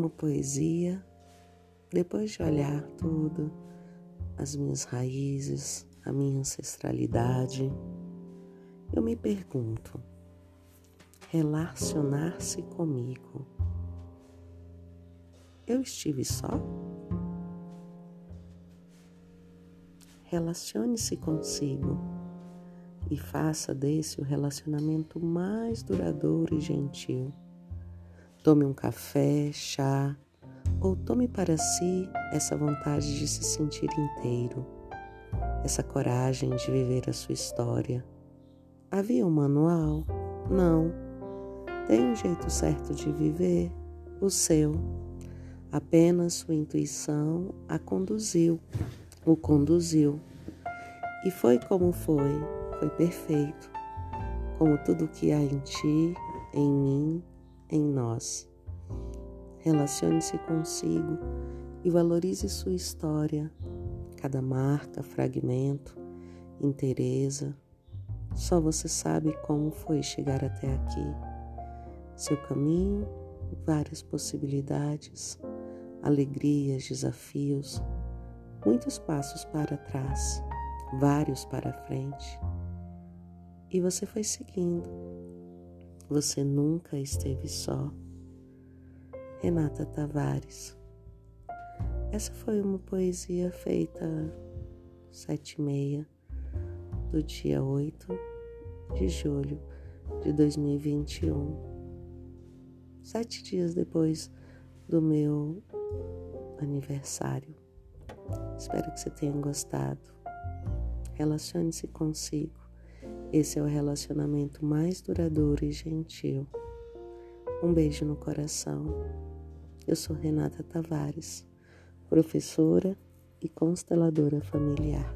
uma poesia, depois de olhar tudo, as minhas raízes, a minha ancestralidade, eu me pergunto: relacionar-se comigo. Eu estive só? Relacione-se consigo e faça desse o relacionamento mais duradouro e gentil. Tome um café, chá, ou tome para si essa vontade de se sentir inteiro, essa coragem de viver a sua história. Havia um manual? Não. Tem um jeito certo de viver? O seu. Apenas sua intuição a conduziu, o conduziu. E foi como foi, foi perfeito, como tudo que há em ti, em mim, em nós. Relacione-se consigo e valorize sua história, cada marca, fragmento, inteireza. Só você sabe como foi chegar até aqui. Seu caminho, várias possibilidades, alegrias, desafios, muitos passos para trás, vários para frente. E você foi seguindo. Você nunca esteve só. Renata Tavares. Essa foi uma poesia feita sete e meia do dia 8 de julho de 2021. Sete dias depois do meu aniversário. Espero que você tenha gostado. Relacione-se consigo. Esse é o relacionamento mais duradouro e gentil. Um beijo no coração. Eu sou Renata Tavares, professora e consteladora familiar.